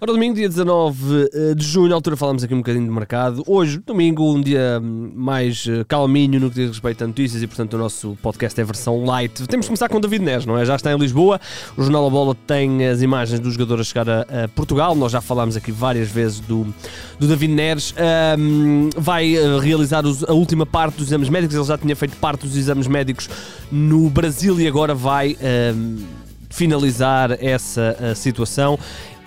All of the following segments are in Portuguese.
Ora, domingo, dia 19 eh, de junho, na altura falámos aqui um bocadinho de mercado. Hoje, domingo, um dia mais eh, calminho no que diz respeito a notícias e, portanto, o nosso podcast é versão light. Temos de começar com o David Neres, não é? Já está em Lisboa. O Jornal da Bola tem as imagens do jogador a chegar a, a Portugal. Nós já falámos aqui várias vezes do, do David Neres. Um, vai eh, realizar os, a última parte dos exames médicos. Ele já tinha feito parte dos exames médicos no Brasil e agora vai. Um, finalizar essa situação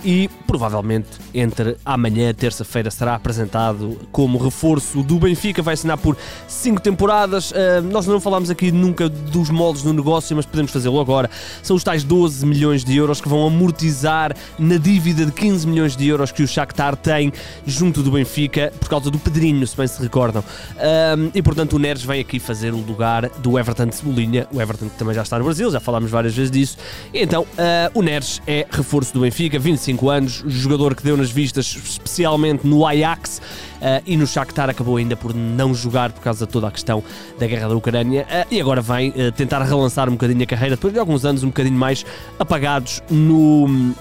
e provavelmente entre amanhã, terça-feira, será apresentado como reforço do Benfica. Vai assinar por 5 temporadas. Uh, nós não falámos aqui nunca dos moldes do negócio, mas podemos fazê-lo agora. São os tais 12 milhões de euros que vão amortizar na dívida de 15 milhões de euros que o Shakhtar tem junto do Benfica por causa do Pedrinho, se bem se recordam. Uh, e portanto o Neres vem aqui fazer o lugar do Everton de Cebolinha. O Everton que também já está no Brasil, já falámos várias vezes disso. E então uh, o Neres é reforço do Benfica, 25 25 anos, jogador que deu nas vistas especialmente no Ajax uh, e no Shakhtar acabou ainda por não jogar por causa de toda a questão da guerra da Ucrânia. Uh, e agora vem uh, tentar relançar um bocadinho a carreira depois de alguns anos um bocadinho mais apagados no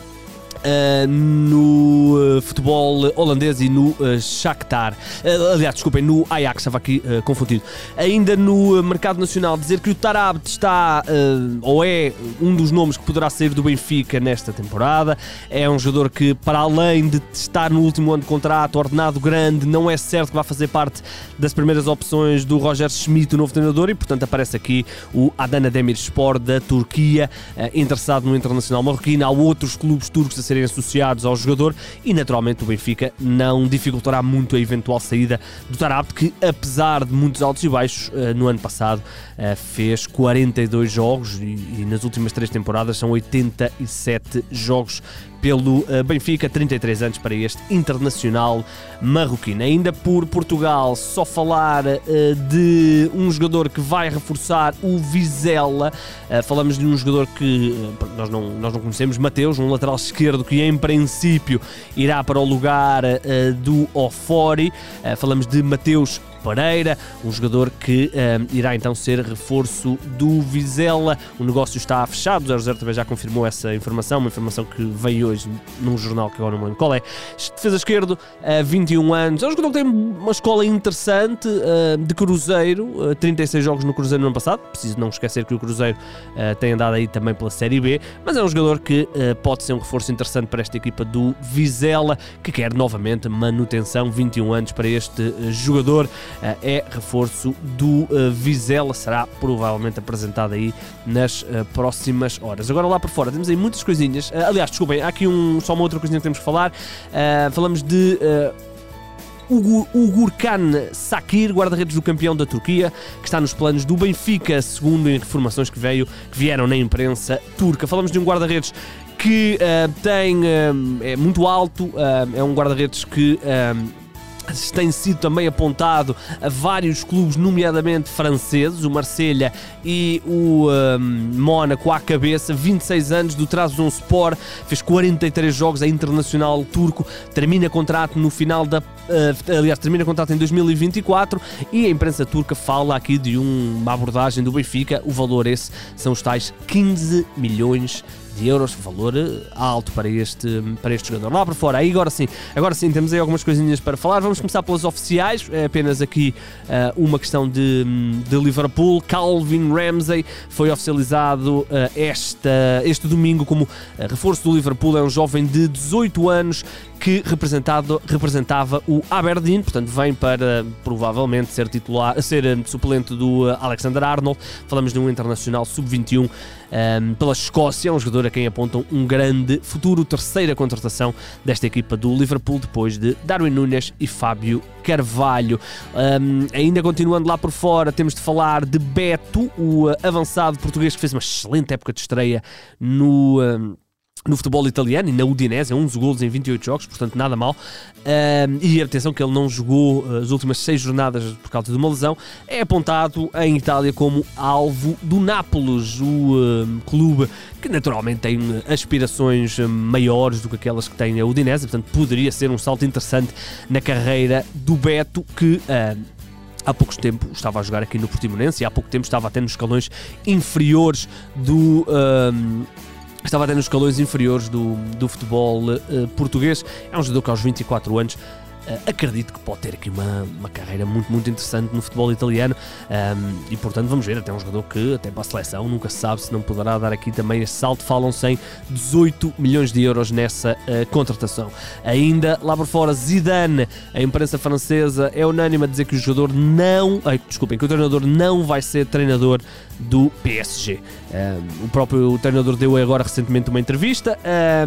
Uh, no uh, futebol holandês e no uh, Shakhtar. aliás, desculpem, no Ajax, estava aqui confundido. Ainda no mercado nacional, dizer que o Tarabt está, ou é um dos nomes que poderá sair do Benfica nesta temporada. É um jogador que, para além de estar no último ano de contrato, ordenado grande, não é certo que vá fazer parte das primeiras opções do Roger Schmidt, o novo treinador, e portanto aparece aqui o Adana Demirspor da Turquia, interessado no internacional marroquino. Há outros clubes turcos a serem associados ao jogador e naturalmente o Benfica não dificultará muito a eventual saída do Tarabt que apesar de muitos altos e baixos eh, no ano passado eh, fez 42 jogos e nas últimas três temporadas são 87 jogos pelo eh, Benfica, 33 anos para este internacional marroquino. Ainda por Portugal, só falar de um jogador que vai reforçar o Vizela. Falamos de um jogador que nós, não, nós não conhecemos, Mateus, um lateral esquerdo que em princípio irá para o lugar do Ofori. falamos de Mateus Pereira, um jogador que um, irá então ser reforço do Vizela. O negócio está fechado, o 00 também já confirmou essa informação, uma informação que veio hoje num jornal que agora não me lembro qual é. Defesa esquerdo, uh, 21 anos, é um jogador que tem uma escola interessante uh, de Cruzeiro, uh, 36 jogos no Cruzeiro no ano passado, preciso não esquecer que o Cruzeiro uh, tem andado aí também pela Série B, mas é um jogador que pode ser um reforço interessante para esta equipa do Vizela, que quer novamente manutenção, 21 anos para este jogador. Eh, é reforço do eh, Vizela, será provavelmente apresentado aí nas eh, próximas horas. Agora lá por fora temos aí muitas coisinhas, aliás, desculpem, há aqui um, só uma outra coisinha que temos que falar, falamos de... O Gurkan Sakir, guarda-redes do campeão da Turquia, que está nos planos do Benfica, segundo informações que, veio, que vieram na imprensa turca. Falamos de um guarda-redes que uh, tem uh, é muito alto, uh, é um guarda-redes que tem sido também apontado a vários clubes, nomeadamente franceses, o Marselha e o um, Mónaco à cabeça, 26 anos do Trabzonspor, fez 43 jogos a internacional turco, termina contrato no final da uh, aliás, termina contrato em 2024 e a imprensa turca fala aqui de um, uma abordagem do Benfica, o valor esse são os tais 15 milhões de euros, valor eh, alto para este, para este jogador. Lá para fora, aí agora sim, agora sim, temos aí algumas coisinhas para falar. Vamos começar pelas oficiais, é apenas aqui uh, uma questão de, de Liverpool. Calvin Ramsey foi oficializado uh, esta, este domingo como reforço do Liverpool. É um jovem de 18 anos que representado, representava o Aberdeen, portanto vem para provavelmente ser titular, ser suplente do Alexander Arnold. Falamos de um internacional sub-21 um, pela Escócia, um jogador a quem apontam um grande futuro, terceira contratação desta equipa do Liverpool, depois de Darwin Nunes e Fábio Carvalho. Um, ainda continuando lá por fora, temos de falar de Beto, o avançado português que fez uma excelente época de estreia no. Um, no futebol italiano e na Udinese, é 11 golos em 28 jogos, portanto nada mal. Um, e atenção que ele não jogou uh, as últimas 6 jornadas por causa de uma lesão. É apontado em Itália como alvo do Nápoles, o clube que naturalmente tem aspirações maiores do que aquelas que tem a Udinese, portanto poderia ser um salto interessante na carreira do Beto que. Há pouco tempo estava a jogar aqui no Portimonense e há pouco tempo estava até nos escalões inferiores do, estava até nos escalões inferiores do, do futebol uh, português. É um jogador que aos 24 anos acredito que pode ter aqui uma, uma carreira muito, muito interessante no futebol italiano um, e, portanto, vamos ver. Até um jogador que, até para a seleção, nunca sabe se não poderá dar aqui também este salto. Falam-se em 18 milhões de euros nessa uh, contratação. Ainda lá por fora, Zidane, a imprensa francesa é unânime a dizer que o jogador não. Ai, desculpem, que o treinador não vai ser treinador do PSG. Um, o próprio treinador deu agora recentemente uma entrevista,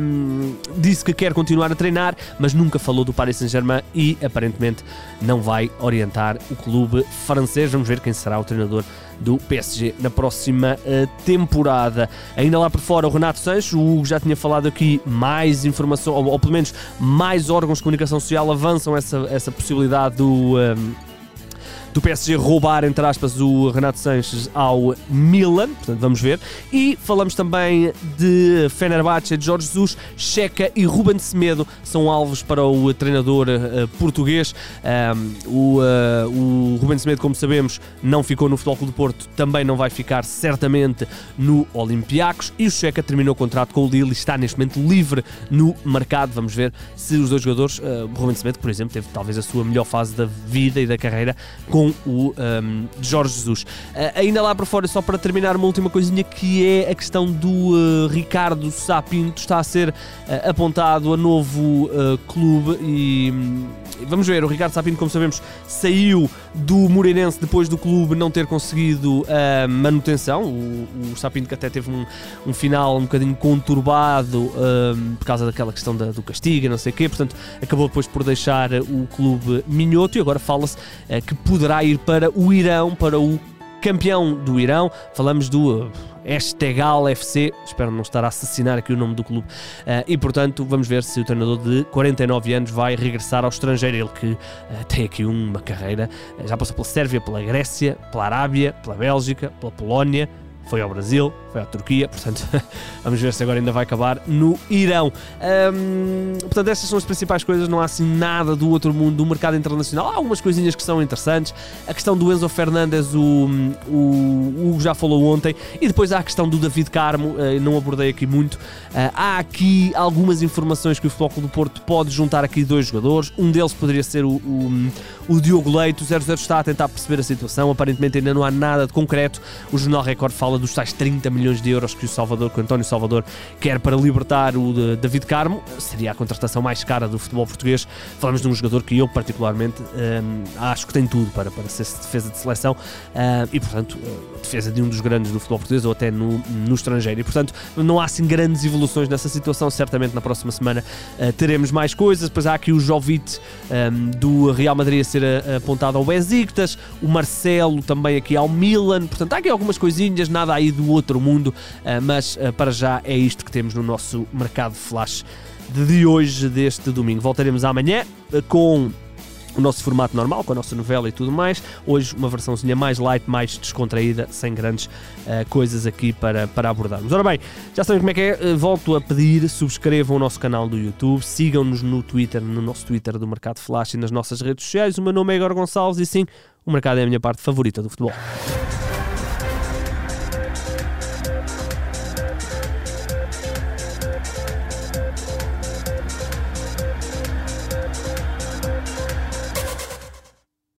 um, disse que quer continuar a treinar, mas nunca falou do Paris Saint-Germain e aparentemente não vai orientar o clube francês. Vamos ver quem será o treinador do PSG na próxima uh, temporada. Ainda lá por fora, o Renato Sanches, o Hugo já tinha falado aqui, mais informação, ou, ou pelo menos mais órgãos de comunicação social avançam essa, essa possibilidade do. Um, do PSG roubar, entre aspas, o Renato Sanches ao Milan, portanto vamos ver. E falamos também de Fenerbahçe, de Jorge Jesus, Checa e Ruben Semedo são alvos para o treinador uh, português. Um, o, uh, o Ruben Semedo, como sabemos, não ficou no Futebol Clube do Porto, também não vai ficar certamente no Olympiacos. E o Checa terminou o contrato com o Lille e está neste momento livre no mercado. Vamos ver se os dois jogadores, uh, Ruben Semedo, por exemplo, teve talvez a sua melhor fase da vida e da carreira com com o um, Jorge Jesus. Uh, ainda lá para fora, só para terminar, uma última coisinha que é a questão do uh, Ricardo Sapinto está a ser uh, apontado a novo clube e um, vamos ver, o Ricardo Sapinto, como sabemos, saiu do Moreirense depois do clube não ter conseguido a manutenção. O, o Sapinto que até teve um, um final um bocadinho conturbado um, por causa daquela questão da, do castigo, não sei o quê, portanto acabou depois por deixar o clube minhoto e agora fala-se que poderá ir para o Irão, para o campeão do Irão. Falamos do Estegal FC, espero não estar a assassinar aqui o nome do clube. Uh, e portanto, vamos ver se o treinador de 49 anos vai regressar ao estrangeiro. Ele que uh, tem aqui uma carreira, já passou pela Sérvia, pela Grécia, pela Arábia, pela Bélgica, pela Polónia, foi ao Brasil, foi à Turquia, portanto, vamos ver se agora ainda vai acabar no Irão. Portanto, estas são as principais coisas, não há assim nada do outro mundo, do mercado internacional. Há algumas coisinhas que são interessantes. A questão do Enzo Fernandes, o, Hugo já falou ontem, e depois há a questão do David Carmo, uh, não abordei aqui muito. Uh, há aqui algumas informações que o Futebol do Porto pode juntar aqui dois jogadores. Um deles poderia ser o, o, o Diogo Leite. O 00 está a tentar perceber a situação, aparentemente ainda não há nada de concreto. O Jornal Record fala fala dos tais 30 milhões de euros que o Salvador, que o António Salvador quer para libertar o David Carmo. Seria a contratação mais cara do futebol português. Falamos de um jogador que eu, particularmente, um, acho que tem tudo para, para ser defesa de seleção um, e, portanto, defesa de um dos grandes do futebol português ou até no, no estrangeiro. E, portanto, não há assim grandes evoluções nessa situação. Certamente na próxima semana uh, teremos mais coisas. Depois há aqui o Jovic um, do Real Madrid a ser uh, apontado ao Besiktas, o Marcelo também aqui ao Milan. Portanto, há aqui algumas coisinhas, nada nada aí do outro mundo, eh, mas eh, para já é isto que temos no nosso mercado flash de hoje, deste domingo. Voltaremos amanhã eh, com o nosso formato normal, com a nossa novela e tudo mais. Hoje uma versãozinha mais light, mais descontraída, sem grandes uh, coisas aqui para, para abordarmos. Ora bem, já sabem como é que é. volto a pedir, subscrevam o nosso canal do YouTube, sigam-nos no Twitter, no nosso Twitter do Mercado Flash e nas nossas redes sociais. O meu nome é Igor Gonçalves e sim, o mercado é a minha parte favorita do futebol.